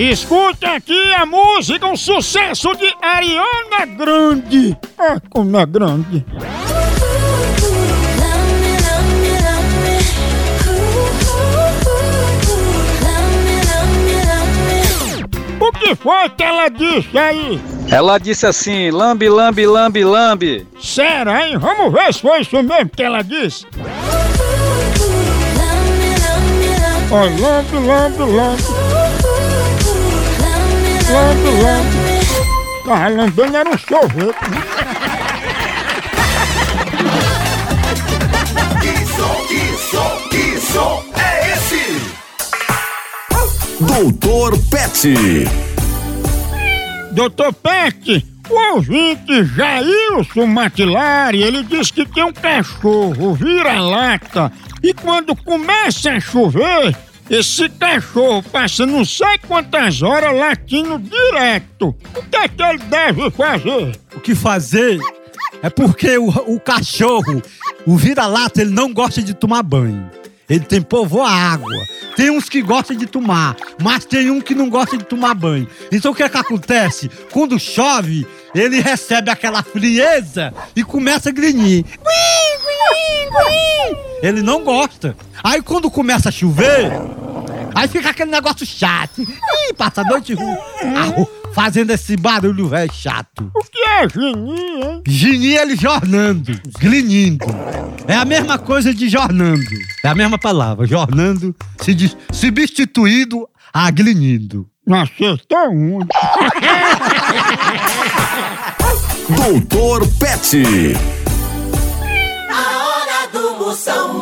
Escuta aqui a música, um sucesso de Ariana Grande. Ah, como é grande. O que foi que ela disse aí? Ela disse assim: lambe, lambe, lambe, lambe. Será, hein? Vamos ver se foi isso mesmo que ela disse. Ó, lambe, lambe, lambe. Lambe, lambe. Tava lambendo era um sorvete. Isso, isso, isso é esse! Doutor Pet. Doutor Pet, o ouvinte Jailson Matilari, ele diz que tem um cachorro vira-lata e quando começa a chover, esse cachorro passa não sei quantas horas latindo direto. O que é que ele deve fazer? O que fazer é porque o, o cachorro, o vira-lata, ele não gosta de tomar banho. Ele tem povo a água. Tem uns que gostam de tomar, mas tem um que não gosta de tomar banho. Então o que é que acontece? Quando chove, ele recebe aquela frieza e começa a grinhir. Ele não gosta. Aí quando começa a chover, aí fica aquele negócio chato. Ih, passa a noite ah, fazendo esse barulho velho chato. O que é genie, hein? Gini ele jornando, glinindo. É a mesma coisa de jornando. É a mesma palavra, jornando, se dis- substituído a glinindo. Não acertou um. Doutor Pet. A hora do Moção